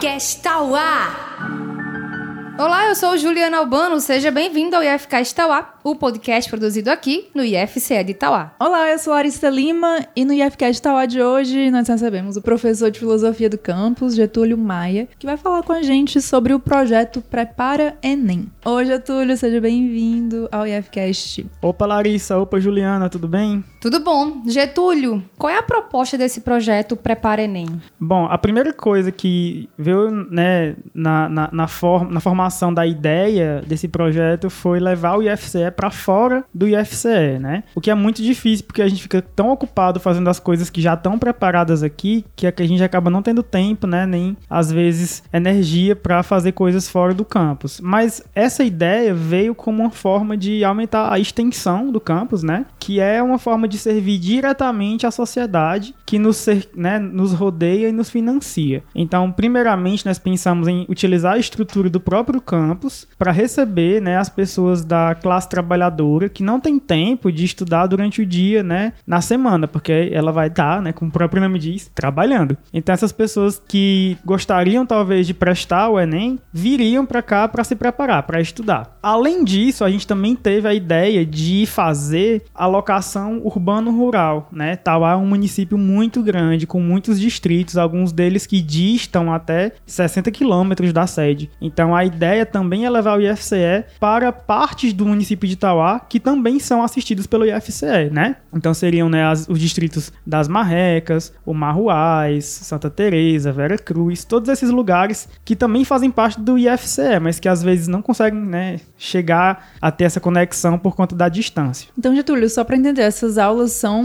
IFCast Tauá. Olá, eu sou Juliana Albano, seja bem-vindo ao IFCast Tauá, o podcast produzido aqui no IFCE de Tauá. Olá, eu sou Larissa Lima e no IFCast Tauá de hoje nós recebemos o professor de Filosofia do campus, Getúlio Maia, que vai falar com a gente sobre o projeto Prepara Enem. Oi, Getúlio, seja bem-vindo ao IFCast. Opa, Larissa, opa, Juliana, tudo bem? Tudo bom. Getúlio, qual é a proposta desse projeto Prepara Enem? Bom, a primeira coisa que veio né, na, na, na, form, na formação da ideia desse projeto foi levar o IFCE para fora do IFCE, né? O que é muito difícil porque a gente fica tão ocupado fazendo as coisas que já estão preparadas aqui que, é que a gente acaba não tendo tempo, né? Nem às vezes energia para fazer coisas fora do campus. Mas essa ideia veio como uma forma de aumentar a extensão do campus, né? Que é uma forma de servir diretamente à sociedade que nos, né, nos rodeia e nos financia. Então, primeiramente, nós pensamos em utilizar a estrutura do próprio do campus para receber né, as pessoas da classe trabalhadora que não tem tempo de estudar durante o dia, né, na semana, porque ela vai estar, tá, né, como o próprio nome diz, trabalhando. Então essas pessoas que gostariam talvez de prestar o Enem viriam para cá para se preparar, para estudar. Além disso, a gente também teve a ideia de fazer a locação urbano-rural, né? Tauá é um município muito grande, com muitos distritos, alguns deles que distam até 60 quilômetros da sede. Então a ideia ideia também é levar o IFCE para partes do município de Itauá que também são assistidos pelo IFCE, né? Então seriam né, as, os distritos das Marrecas, o Marruais, Santa Teresa, Vera Cruz, todos esses lugares que também fazem parte do IFCE, mas que às vezes não conseguem né, chegar a ter essa conexão por conta da distância. Então, Getúlio, só para entender, essas aulas são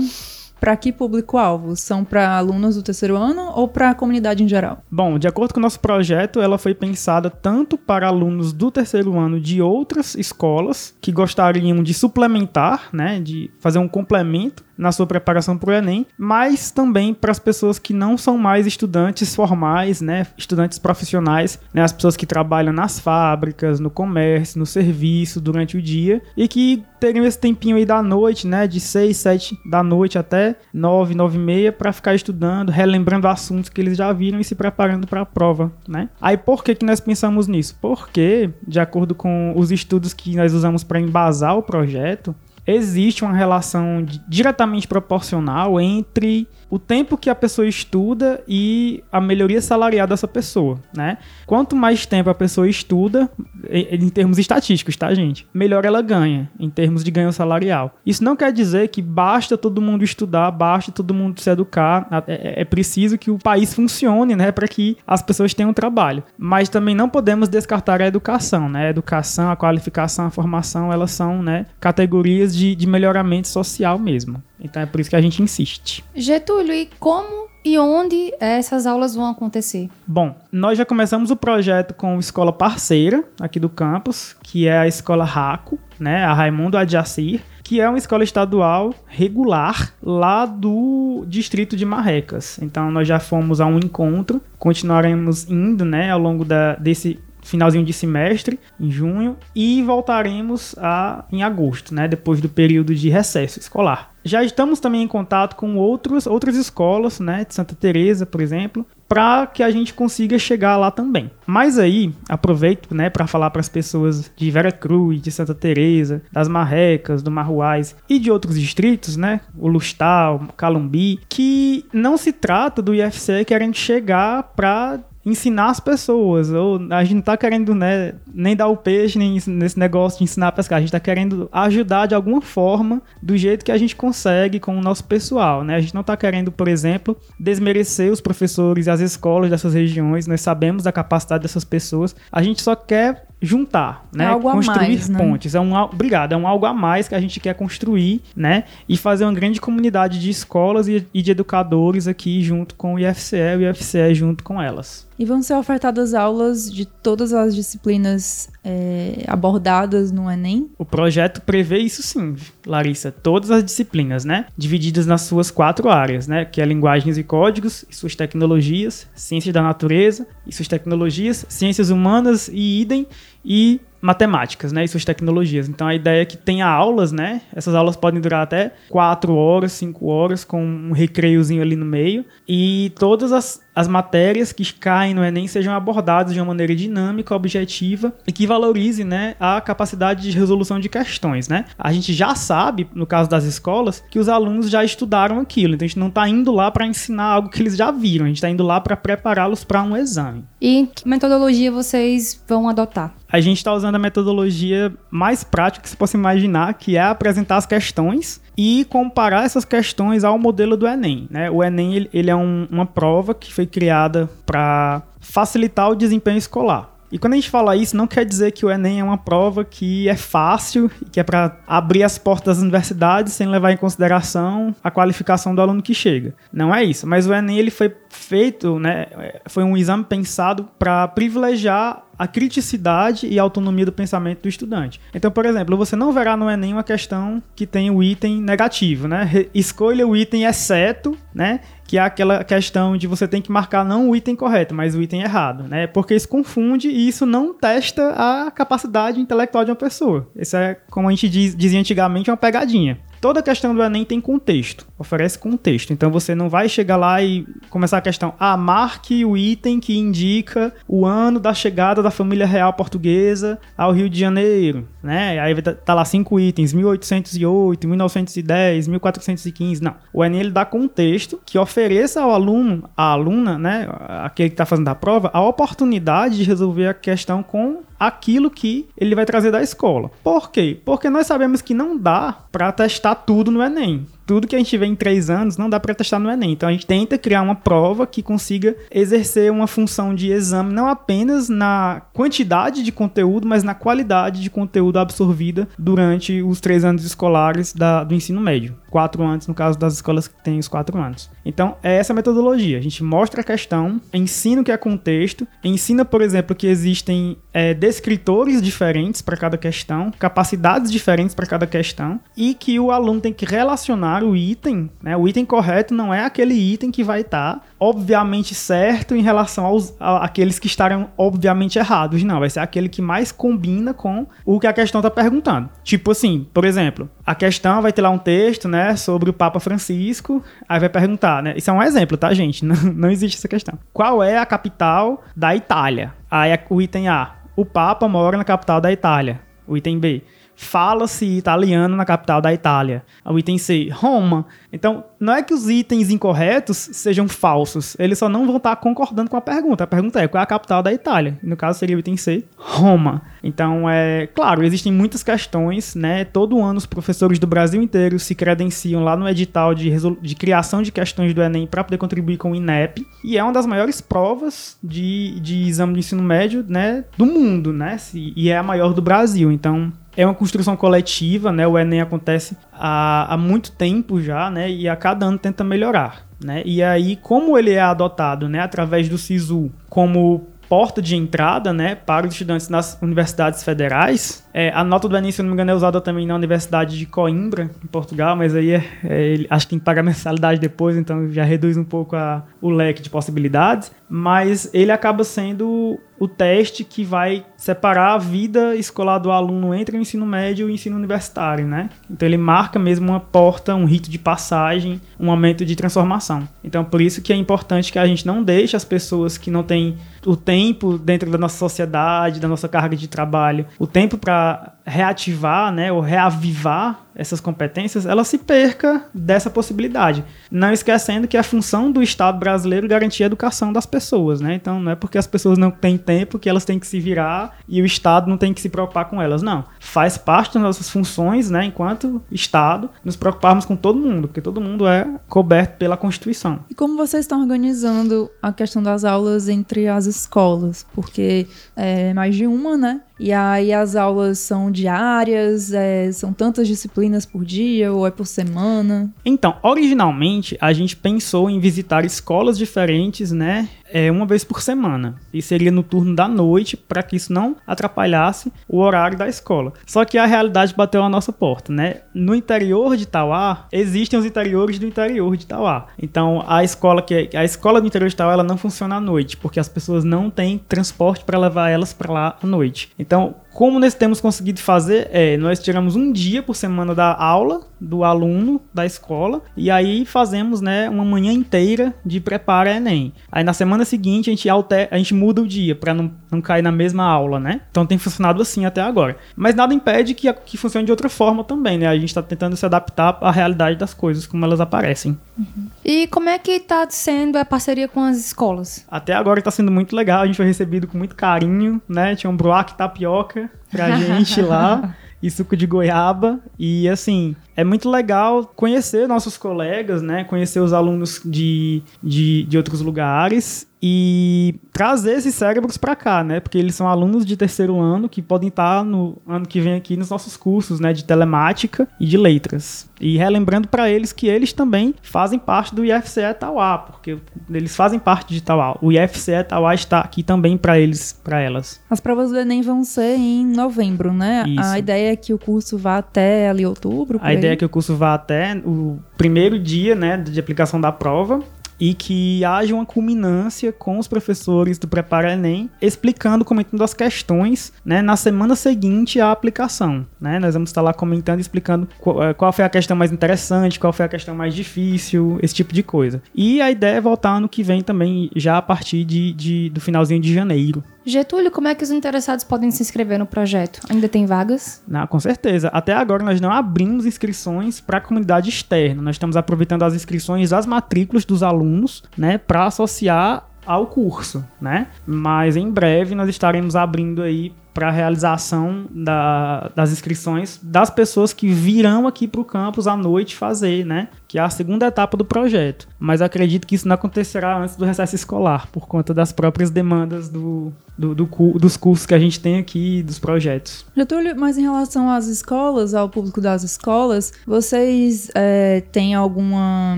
para que público-alvo? São para alunos do terceiro ano ou para a comunidade em geral? Bom, de acordo com o nosso projeto, ela foi pensada tanto para alunos do terceiro ano de outras escolas que gostariam de suplementar, né, de fazer um complemento na sua preparação para o Enem, mas também para as pessoas que não são mais estudantes formais, né, estudantes profissionais, né, as pessoas que trabalham nas fábricas, no comércio, no serviço durante o dia e que teriam esse tempinho aí da noite, né, de 6, 7 da noite até 9, 9 e meia para ficar estudando, relembrando assuntos que eles já viram e se preparando para a prova, né? Aí por que que nós pensamos nisso? Porque, de acordo com os estudos que nós usamos para embasar o projeto, existe uma relação diretamente proporcional entre o tempo que a pessoa estuda e a melhoria salarial dessa pessoa, né? Quanto mais tempo a pessoa estuda, em termos estatísticos, tá, gente? Melhor ela ganha, em termos de ganho salarial. Isso não quer dizer que basta todo mundo estudar, basta todo mundo se educar. É, é, é preciso que o país funcione, né, para que as pessoas tenham trabalho. Mas também não podemos descartar a educação, né? A educação, a qualificação, a formação, elas são, né, categorias de, de melhoramento social mesmo. Então é por isso que a gente insiste. Getúlio, e como e onde essas aulas vão acontecer? Bom, nós já começamos o projeto com escola parceira aqui do campus, que é a escola RACO, né, a Raimundo Adjacir, que é uma escola estadual regular lá do distrito de Marrecas. Então nós já fomos a um encontro, continuaremos indo, né, ao longo da, desse finalzinho de semestre, em junho, e voltaremos a, em agosto, né, depois do período de recesso escolar. Já estamos também em contato com outros, outras escolas, né, de Santa Teresa, por exemplo, para que a gente consiga chegar lá também. Mas aí, aproveito, né, para falar para as pessoas de Vera Cruz, de Santa Teresa, das Marrecas, do Marruais e de outros distritos, né, o Lustal, Calumbi, que não se trata do IFCE querendo chegar para ensinar as pessoas. Ou a gente não tá querendo, né, nem dar o peixe nem nesse negócio de ensinar a pescar. A gente tá querendo ajudar de alguma forma, do jeito que a gente consegue com o nosso pessoal, né? A gente não tá querendo, por exemplo, desmerecer os professores e as escolas dessas regiões. Nós sabemos da capacidade dessas pessoas. A gente só quer juntar, né? Algo construir mais, né? pontes. É um, obrigado, é um algo a mais que a gente quer construir, né? E fazer uma grande comunidade de escolas e, e de educadores aqui junto com o IFCE e o IFCE junto com elas. E vão ser ofertadas aulas de todas as disciplinas é, abordadas no Enem? O projeto prevê isso sim, Larissa. Todas as disciplinas, né? Divididas nas suas quatro áreas, né? Que é linguagens e códigos, e suas tecnologias, ciências da natureza, e suas tecnologias, ciências humanas e idem, e matemáticas, né, e suas tecnologias. Então a ideia é que tenha aulas, né? Essas aulas podem durar até 4 horas, 5 horas, com um recreiozinho ali no meio. E todas as, as matérias que caem no Enem sejam abordadas de uma maneira dinâmica, objetiva e que valorize né, a capacidade de resolução de questões. Né? A gente já sabe, no caso das escolas, que os alunos já estudaram aquilo. Então a gente não está indo lá para ensinar algo que eles já viram, a gente está indo lá para prepará-los para um exame. E que metodologia vocês vão adotar? A gente está usando a metodologia mais prática que se possa imaginar, que é apresentar as questões e comparar essas questões ao modelo do Enem. Né? O Enem ele, é um, uma prova que foi criada para facilitar o desempenho escolar. E quando a gente fala isso, não quer dizer que o Enem é uma prova que é fácil, que é para abrir as portas das universidades sem levar em consideração a qualificação do aluno que chega. Não é isso. Mas o Enem ele foi feito, né, foi um exame pensado para privilegiar a criticidade e a autonomia do pensamento do estudante. Então, por exemplo, você não verá no Enem uma questão que tem o item negativo, né? Escolha o item exceto, né? Que é aquela questão de você tem que marcar não o item correto, mas o item errado, né? Porque isso confunde e isso não testa a capacidade intelectual de uma pessoa. Isso é, como a gente diz, dizia antigamente, uma pegadinha toda questão do Enem tem contexto, oferece contexto. Então você não vai chegar lá e começar a questão, ah, marque o item que indica o ano da chegada da família real portuguesa ao Rio de Janeiro, né? Aí tá lá cinco itens, 1808, 1910, 1415. Não. O Enem ele dá contexto que ofereça ao aluno, à aluna, né, aquele que está fazendo a prova, a oportunidade de resolver a questão com aquilo que ele vai trazer da escola. Por quê? Porque nós sabemos que não dá para testar tudo no Enem tudo que a gente vê em três anos não dá para testar no Enem. Então a gente tenta criar uma prova que consiga exercer uma função de exame não apenas na quantidade de conteúdo, mas na qualidade de conteúdo absorvida durante os três anos escolares da, do ensino médio. Quatro anos, no caso das escolas que têm os quatro anos. Então é essa a metodologia. A gente mostra a questão, ensina o que é contexto, ensina, por exemplo, que existem é, descritores diferentes para cada questão, capacidades diferentes para cada questão e que o aluno tem que relacionar o item, né? O item correto não é aquele item que vai estar tá, obviamente certo em relação aos a, aqueles que estarão obviamente errados. Não, vai ser aquele que mais combina com o que a questão está perguntando. Tipo assim, por exemplo, a questão vai ter lá um texto, né, sobre o Papa Francisco, aí vai perguntar, né? Isso é um exemplo, tá, gente? Não, não existe essa questão. Qual é a capital da Itália? Aí o item A. O Papa mora na capital da Itália. O item B fala-se italiano na capital da Itália. O item C, Roma. Então, não é que os itens incorretos sejam falsos, eles só não vão estar concordando com a pergunta. A pergunta é qual é a capital da Itália? no caso seria o item C, Roma. Então, é claro, existem muitas questões, né? Todo ano os professores do Brasil inteiro se credenciam lá no edital de, de criação de questões do Enem para poder contribuir com o INEP. E é uma das maiores provas de, de exame de ensino médio, né? Do mundo, né? E é a maior do Brasil. Então, é uma construção coletiva, né? O Enem acontece há, há muito tempo já, né? E a cada ano tenta melhorar, né? E aí, como ele é adotado, né? Através do SISU como porta de entrada, né, para os estudantes nas universidades federais. É, a nota do Enem, se não me engano, é usada também na Universidade de Coimbra, em Portugal, mas aí é, é, acho que tem que pagar mensalidade depois, então já reduz um pouco a, o leque de possibilidades. Mas ele acaba sendo o teste que vai separar a vida escolar do aluno entre o ensino médio e o ensino universitário, né? Então ele marca mesmo uma porta, um rito de passagem, um momento de transformação. Então por isso que é importante que a gente não deixe as pessoas que não têm o tempo dentro da nossa sociedade, da nossa carga de trabalho, o tempo para uh, reativar, né, ou reavivar essas competências, ela se perca dessa possibilidade. Não esquecendo que a função do Estado brasileiro é garantir a educação das pessoas, né? Então não é porque as pessoas não têm tempo que elas têm que se virar e o Estado não tem que se preocupar com elas, não. Faz parte das nossas funções, né, enquanto Estado, nos preocuparmos com todo mundo, porque todo mundo é coberto pela Constituição. E como vocês estão organizando a questão das aulas entre as escolas? Porque é mais de uma, né? E aí as aulas são diárias? É, são tantas disciplinas por dia ou é por semana? Então, originalmente a gente pensou em visitar escolas diferentes, né? É, uma vez por semana. E seria no turno da noite, para que isso não atrapalhasse o horário da escola. Só que a realidade bateu a nossa porta, né? No interior de Itauá, existem os interiores do interior de Itauá. Então, a escola que a escola do interior de Itauá, ela não funciona à noite, porque as pessoas não têm transporte para levar elas para lá à noite. Então, como nós temos conseguido fazer é, nós tiramos um dia por semana da aula do aluno da escola e aí fazemos, né, uma manhã inteira de preparo ENEM. Aí na semana seguinte a gente alter, a gente muda o dia para não, não cair na mesma aula, né? Então tem funcionado assim até agora. Mas nada impede que, que funcione de outra forma também, né? A gente está tentando se adaptar à realidade das coisas como elas aparecem. Uhum. E como é que está sendo a parceria com as escolas? Até agora está sendo muito legal, a gente foi recebido com muito carinho, né? Tinha um broac tapioca pra gente lá. e suco de goiaba. E assim, é muito legal conhecer nossos colegas, né? Conhecer os alunos de, de, de outros lugares e trazer esses cérebros para cá, né? Porque eles são alunos de terceiro ano que podem estar no ano que vem aqui nos nossos cursos, né? De telemática e de letras. E relembrando para eles que eles também fazem parte do IFCE Tauá, porque eles fazem parte de Tauá. O IFCE Tauá está aqui também para eles, para elas. As provas do Enem vão ser em novembro, né? Isso. A ideia é que o curso vá até ali outubro. A ideia é que o curso vá até o primeiro dia, né, de aplicação da prova e que haja uma culminância com os professores do Prepara Enem explicando, comentando as questões né, na semana seguinte à aplicação. Né? Nós vamos estar lá comentando, explicando qual, eh, qual, foi a questão mais interessante, qual foi a questão mais difícil, esse tipo de coisa. E a ideia é voltar ano que vem também, já a partir de, de do finalzinho de janeiro. Getúlio, como é que os interessados podem se inscrever no projeto? Ainda tem vagas? Não, com certeza. Até agora nós não abrimos inscrições para a comunidade externa. Nós estamos aproveitando as inscrições das matrículas dos alunos, né, para associar ao curso, né? Mas em breve nós estaremos abrindo aí para a realização da, das inscrições das pessoas que virão aqui para o campus à noite fazer, né? Que é a segunda etapa do projeto. Mas acredito que isso não acontecerá antes do recesso escolar, por conta das próprias demandas do, do, do, dos cursos que a gente tem aqui, dos projetos. Getúlio, mas em relação às escolas, ao público das escolas, vocês é, têm alguma.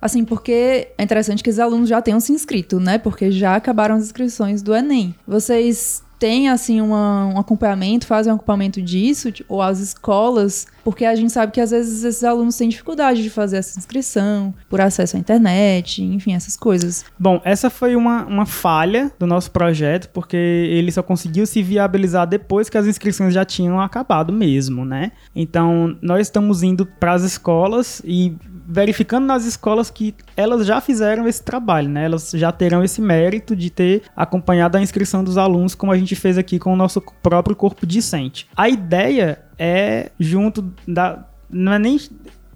Assim, porque é interessante que os alunos já tenham se inscrito, né? Porque já acabaram as inscrições do Enem. Vocês tem assim uma, um acompanhamento, fazem um acompanhamento disso, ou as escolas, porque a gente sabe que às vezes esses alunos têm dificuldade de fazer essa inscrição, por acesso à internet, enfim, essas coisas. Bom, essa foi uma, uma falha do nosso projeto, porque ele só conseguiu se viabilizar depois que as inscrições já tinham acabado mesmo, né? Então, nós estamos indo para as escolas e verificando nas escolas que elas já fizeram esse trabalho, né? Elas já terão esse mérito de ter acompanhado a inscrição dos alunos, como a gente fez aqui com o nosso próprio corpo discente. A ideia é junto da não é nem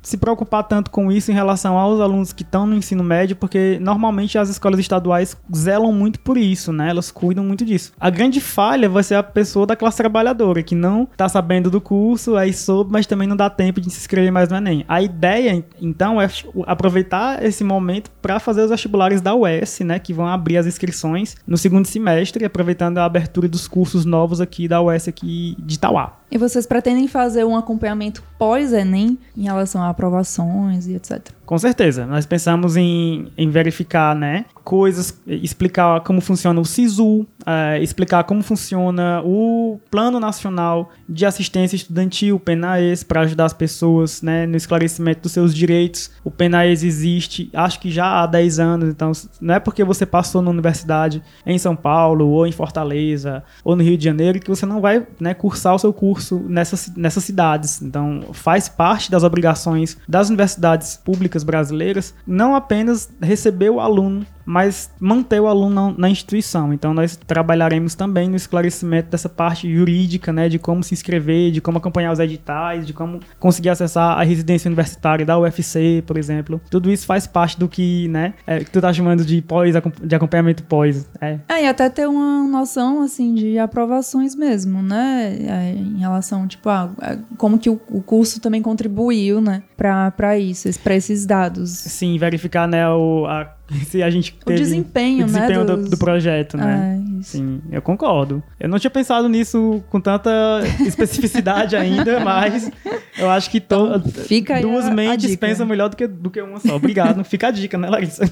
se preocupar tanto com isso em relação aos alunos que estão no ensino médio, porque normalmente as escolas estaduais zelam muito por isso, né? Elas cuidam muito disso. A grande falha vai ser a pessoa da classe trabalhadora, que não tá sabendo do curso, aí soube, mas também não dá tempo de se inscrever mais no Enem. A ideia, então, é aproveitar esse momento para fazer os vestibulares da UES, né? Que vão abrir as inscrições no segundo semestre, aproveitando a abertura dos cursos novos aqui da UES aqui de Itauá. E vocês pretendem fazer um acompanhamento pós-Enem em relação a aprovações e etc? Com certeza. Nós pensamos em, em verificar né, coisas, explicar como funciona o SISU, é, explicar como funciona o Plano Nacional de Assistência Estudantil, o PENAES, para ajudar as pessoas né, no esclarecimento dos seus direitos. O PENAES existe, acho que já há 10 anos, então não é porque você passou na universidade em São Paulo, ou em Fortaleza, ou no Rio de Janeiro, que você não vai né, cursar o seu curso nessas, nessas cidades. Então faz parte das obrigações das universidades públicas brasileiras não apenas receber o aluno mas manter o aluno na, instituição. Então nós trabalharemos também no esclarecimento dessa parte jurídica, né, de como se inscrever, de como acompanhar os editais, de como conseguir acessar a residência universitária da UFC, por exemplo. Tudo isso faz parte do que, né, é, que tu tá chamando de pós, de acompanhamento pós. É. é, e até ter uma noção, assim, de aprovações mesmo, né, é, em relação, tipo, a, a como que o, o, curso também contribuiu, né, para isso, para esses dados. Sim, verificar, né, o, a se a gente o desempenho, o desempenho né, do, do, projeto, né? Isso. Sim, eu concordo. Eu não tinha pensado nisso com tanta especificidade ainda, mas eu acho que to- aí duas mentes pensam melhor do que, do que uma só. Obrigado. Fica a dica, né, Larissa?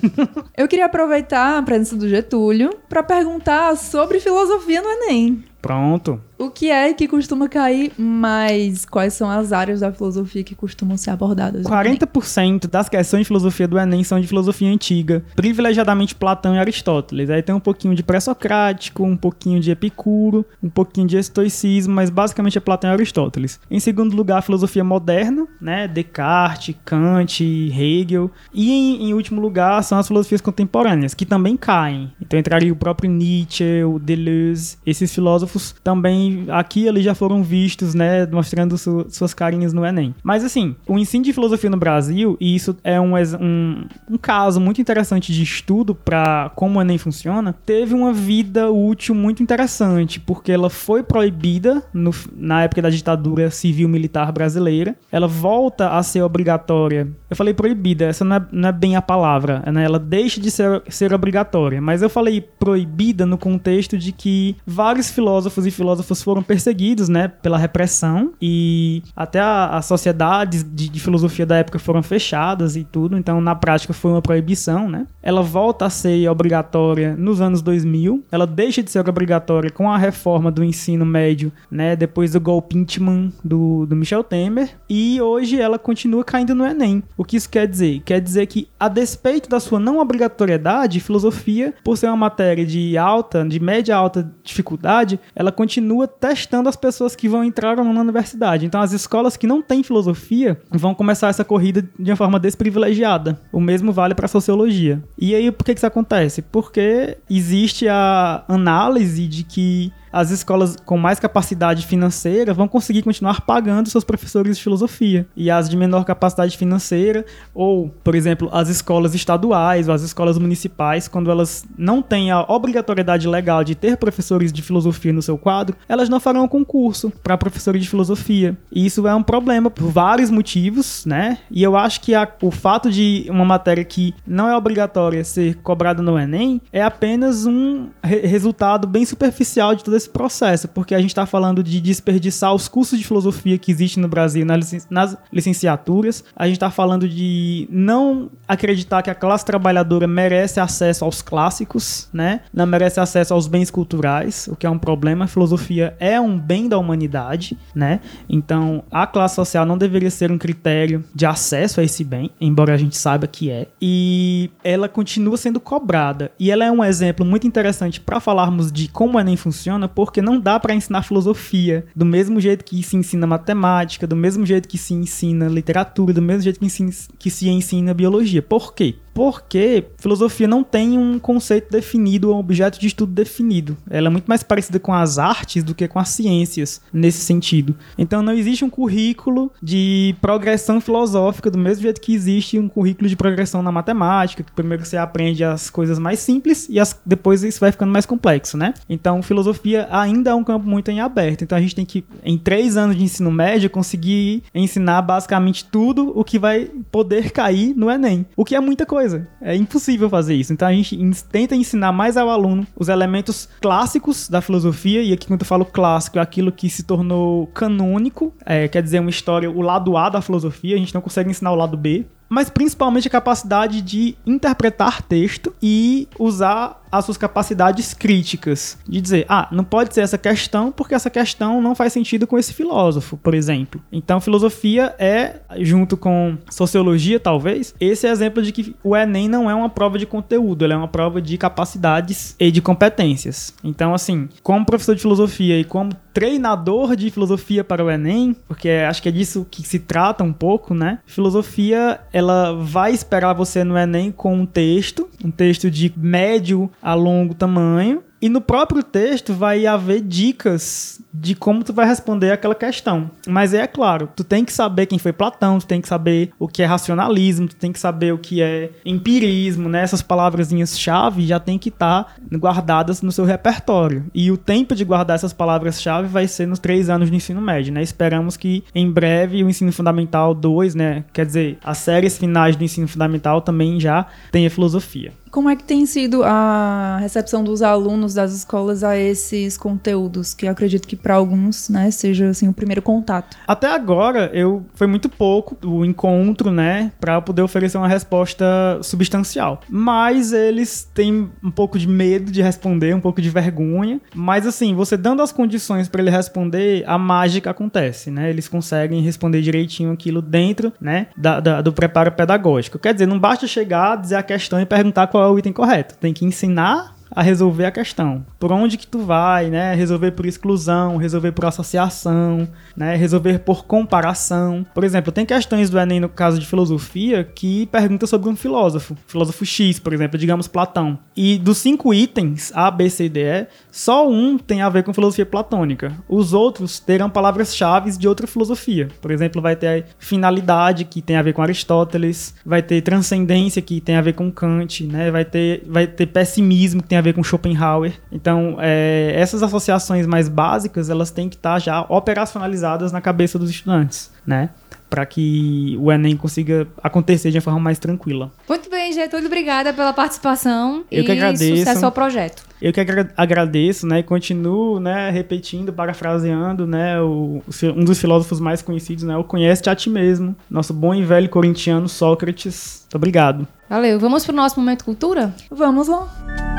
Eu queria aproveitar a presença do Getúlio para perguntar sobre filosofia no Enem. Pronto. O que é que costuma cair mais? Quais são as áreas da filosofia que costumam ser abordadas? no Enem? 40% das questões de filosofia do Enem são de filosofia antiga, privilegiadamente Platão e Aristóteles. Aí tem um pouquinho de pré-socrático, um pouquinho de Epicuro, um pouquinho de estoicismo, mas basicamente é Platão e Aristóteles. Em segundo lugar, a filosofia moderna, né? Descartes, Kant, Hegel. E em, em último lugar são as filosofias contemporâneas, que também caem. Então entraria o próprio Nietzsche, o Deleuze, esses filósofos também aqui eles já foram vistos, né, mostrando su- suas carinhas no Enem. Mas assim, o ensino de filosofia no Brasil, e isso é um, um, um caso muito interessante de estudo para como o Enem funciona, teve uma vida útil muito interessante, porque ela foi proibida no- na época da ditadura civil-militar brasileira. Ela volta a ser obrigatória. Eu falei proibida, essa não é, não é bem a palavra, né? Ela deixa de ser, ser obrigatória. Mas eu falei proibida no contexto de que vários filósofos e filósofos foram perseguidos, né, pela repressão e até as sociedades de, de filosofia da época foram fechadas e tudo. Então, na prática, foi uma proibição, né? Ela volta a ser obrigatória nos anos 2000. Ela deixa de ser obrigatória com a reforma do ensino médio, né, depois do golpe impeachment do, do Michel Temer. E hoje ela continua caindo no Enem. O que isso quer dizer? Quer dizer que, a despeito da sua não obrigatoriedade, filosofia, por ser uma matéria de alta, de média alta dificuldade, ela continua testando as pessoas que vão entrar ou não na universidade. Então, as escolas que não têm filosofia vão começar essa corrida de uma forma desprivilegiada. O mesmo vale para sociologia. E aí, por que que isso acontece? Porque existe a análise de que as escolas com mais capacidade financeira vão conseguir continuar pagando seus professores de filosofia. E as de menor capacidade financeira, ou, por exemplo, as escolas estaduais ou as escolas municipais, quando elas não têm a obrigatoriedade legal de ter professores de filosofia no seu quadro, elas não farão concurso para professores de filosofia. E isso é um problema por vários motivos, né? E eu acho que a- o fato de uma matéria que não é obrigatória ser cobrada no Enem é apenas um re- resultado bem superficial de todo esse processo, porque a gente está falando de desperdiçar os cursos de filosofia que existem no Brasil nas, licen- nas licenciaturas, a gente está falando de não acreditar que a classe trabalhadora merece acesso aos clássicos, né? Não merece acesso aos bens culturais, o que é um problema. A filosofia é um bem da humanidade, né? Então, a classe social não deveria ser um critério de acesso a esse bem, embora a gente saiba que é. E ela continua sendo cobrada. E ela é um exemplo muito interessante para falarmos de como o Enem funciona, porque não dá para ensinar filosofia do mesmo jeito que se ensina matemática, do mesmo jeito que se ensina literatura, do mesmo jeito que se, que se ensina biologia. Por quê? Porque filosofia não tem um conceito definido, um objeto de estudo definido. Ela é muito mais parecida com as artes do que com as ciências, nesse sentido. Então não existe um currículo de progressão filosófica do mesmo jeito que existe um currículo de progressão na matemática, que primeiro você aprende as coisas mais simples e as- depois isso vai ficando mais complexo, né? Então filosofia ainda é um campo muito em aberto. Então a gente tem que, em três anos de ensino médio, conseguir ensinar basicamente tudo o que vai poder cair no Enem. O que é muita coisa. É impossível fazer isso. Então a gente tenta ensinar mais ao aluno os elementos clássicos da filosofia. E aqui quando eu falo clássico, é aquilo que se tornou canônico. É, quer dizer, uma história, o lado A da filosofia. A gente não consegue ensinar o lado B. Mas principalmente a capacidade de interpretar texto e usar as suas capacidades críticas. De dizer, ah, não pode ser essa questão porque essa questão não faz sentido com esse filósofo, por exemplo. Então, filosofia é, junto com sociologia, talvez, esse exemplo de que o Enem não é uma prova de conteúdo, ele é uma prova de capacidades e de competências. Então, assim, como professor de filosofia e como treinador de filosofia para o Enem, porque acho que é disso que se trata um pouco, né? Filosofia, ela vai esperar você no Enem com um texto, um texto de médio a longo tamanho, e no próprio texto vai haver dicas de como tu vai responder aquela questão. Mas é claro, tu tem que saber quem foi Platão, tu tem que saber o que é racionalismo, tu tem que saber o que é empirismo, né? Essas palavrazinhas-chave já tem que estar guardadas no seu repertório. E o tempo de guardar essas palavras-chave vai ser nos três anos de ensino médio, né? Esperamos que em breve o ensino fundamental 2, né? Quer dizer, as séries finais do ensino fundamental também já tenha filosofia. Como é que tem sido a recepção dos alunos das escolas a esses conteúdos, que acredito que para alguns, né, seja assim o primeiro contato? Até agora, eu foi muito pouco o encontro, né, para poder oferecer uma resposta substancial. Mas eles têm um pouco de medo de responder, um pouco de vergonha. Mas assim, você dando as condições para ele responder, a mágica acontece, né? Eles conseguem responder direitinho aquilo dentro, né, da, da, do preparo pedagógico. Quer dizer, não basta chegar, dizer a questão e perguntar qual é o item correto. Tem que ensinar a resolver a questão. Por onde que tu vai, né? Resolver por exclusão, resolver por associação, né? Resolver por comparação. Por exemplo, tem questões do Enem no caso de filosofia que pergunta sobre um filósofo, filósofo X, por exemplo, digamos Platão. E dos cinco itens A, B, C, D, E, só um tem a ver com filosofia platônica. Os outros terão palavras-chave de outra filosofia. Por exemplo, vai ter finalidade que tem a ver com Aristóteles, vai ter transcendência que tem a ver com Kant, né? Vai ter vai ter pessimismo que tem a ver com Schopenhauer. Então, é, essas associações mais básicas, elas têm que estar já operacionalizadas na cabeça dos estudantes, né? Para que o Enem consiga acontecer de uma forma mais tranquila. Muito bem, Getúlio, obrigada pela participação Eu e que agradeço. sucesso ao projeto. Eu que agra agradeço, né, e continuo, né, repetindo, parafraseando, né, o, um dos filósofos mais conhecidos, né, o conhece-te a ti mesmo, nosso bom e velho corintiano Sócrates. Muito obrigado. Valeu. Vamos pro nosso momento cultura? Vamos lá.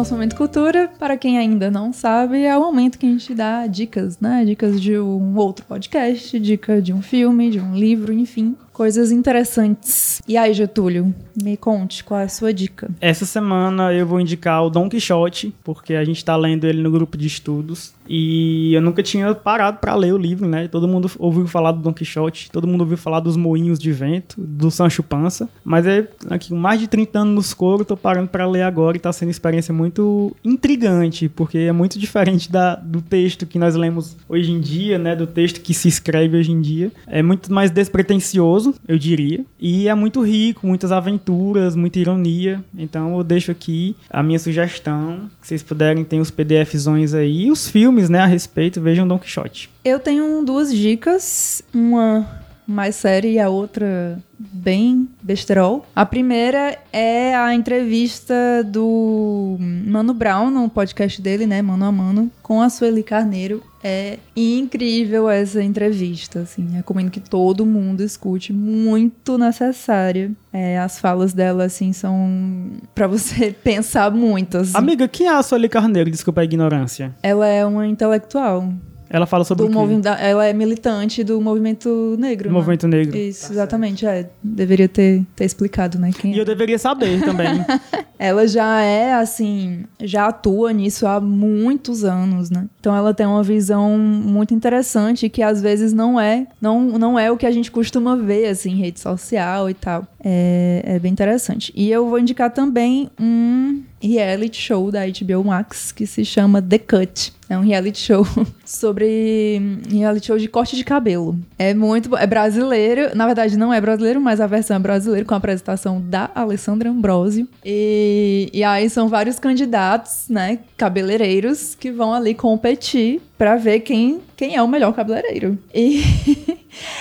Nosso momento cultura, para quem ainda não sabe, é o momento que a gente dá dicas, né? Dicas de um outro podcast, dica de um filme, de um livro, enfim, coisas interessantes. E aí, Getúlio, me conte qual é a sua dica. Essa semana eu vou indicar o Don Quixote, porque a gente tá lendo ele no grupo de estudos. E eu nunca tinha parado para ler o livro, né? Todo mundo ouviu falar do Don Quixote, todo mundo ouviu falar dos moinhos de vento, do Sancho Panza. Mas é aqui, mais de 30 anos nos couro, tô parando para ler agora e tá sendo uma experiência muito intrigante, porque é muito diferente da, do texto que nós lemos hoje em dia, né? Do texto que se escreve hoje em dia. É muito mais despretensioso, eu diria. E é muito rico, muitas aventuras, muita ironia. Então eu deixo aqui a minha sugestão. Se vocês puderem, tem os PDFzões aí. E os filmes, né, a respeito, vejam Don Quixote. Eu tenho duas dicas, uma mais séria e a outra bem besterol. A primeira é a entrevista do Mano Brown no podcast dele, né, Mano a Mano, com a Sueli Carneiro. É incrível essa entrevista, assim, recomendo que todo mundo escute, muito necessária. É, as falas dela, assim, são para você pensar muito, assim. Amiga, quem é a Sueli Carneiro? Desculpa a ignorância. Ela é uma intelectual. Ela fala sobre do o quê? movimento, ela é militante do movimento negro. Do né? movimento negro. Isso, exatamente. É, deveria ter, ter explicado, né? Quem E eu deveria saber também. Ela já é, assim, já atua nisso há muitos anos, né? Então ela tem uma visão muito interessante que às vezes não é, não, não é o que a gente costuma ver, assim, em rede social e tal. É, é bem interessante. E eu vou indicar também um reality show da HBO Max que se chama The Cut. É um reality show sobre reality show de corte de cabelo. É muito. É brasileiro. Na verdade, não é brasileiro, mas a versão é brasileira, com a apresentação da Alessandra Ambrosio. E, e aí são vários candidatos, né? Cabeleireiros que vão ali competir pra ver quem, quem é o melhor cabeleireiro. E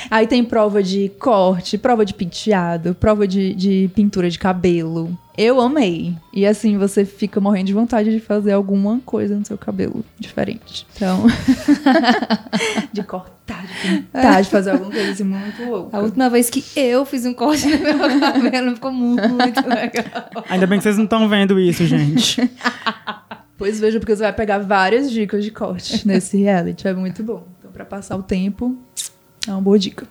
aí tem prova de corte, prova de penteado, prova de, de pintura de cabelo. Eu amei. E assim, você fica morrendo de vontade de fazer alguma coisa no seu cabelo diferente. Então. de cortar, de pintar, de fazer alguma coisa assim muito louca. A última vez que eu fiz um corte no meu cabelo ficou muito legal. Ainda bem que vocês não estão vendo isso, gente. Pois veja, porque você vai pegar várias dicas de corte nesse reality. É muito bom. Então, pra passar o tempo, é uma boa dica.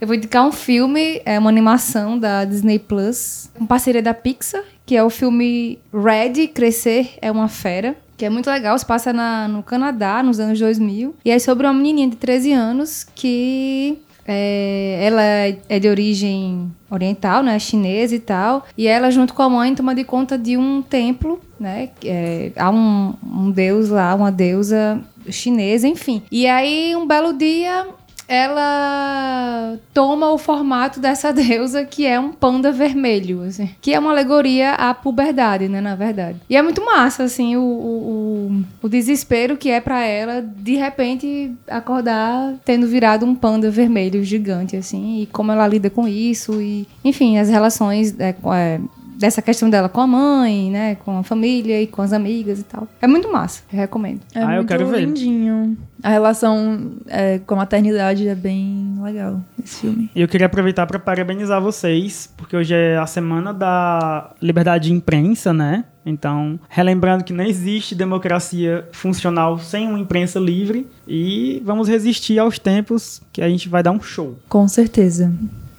Eu vou indicar um filme, é uma animação da Disney Plus, com parceria da Pixar, que é o filme Red Crescer é uma Fera. Que é muito legal, se passa na, no Canadá, nos anos 2000. E é sobre uma menininha de 13 anos que é, ela é de origem oriental, né, chinesa e tal, e ela junto com a mãe toma de conta de um templo, né, é, há um, um deus lá, uma deusa chinesa, enfim. E aí um belo dia ela toma o formato dessa deusa que é um panda vermelho, assim, que é uma alegoria à puberdade, né, na verdade. E é muito massa, assim, o, o, o desespero que é para ela de repente acordar tendo virado um panda vermelho gigante, assim, e como ela lida com isso e, enfim, as relações é, é, dessa questão dela com a mãe, né? Com a família e com as amigas e tal. É muito massa, eu recomendo. É Ah, eu muito quero ver. lindinho. A relação é, com a maternidade é bem legal esse filme. E eu queria aproveitar para parabenizar vocês, porque hoje é a semana da liberdade de imprensa, né? Então, relembrando que não existe democracia funcional sem uma imprensa livre e vamos resistir aos tempos que a gente vai dar um show. Com certeza.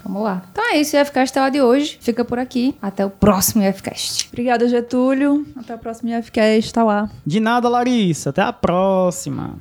Vamos lá. Então é isso, o IFCast é de hoje. Fica por aqui. Até o próximo IFCast. Obrigada, Getúlio. Até o próximo IFCast. Tá lá. De nada, Larissa. Até a próxima.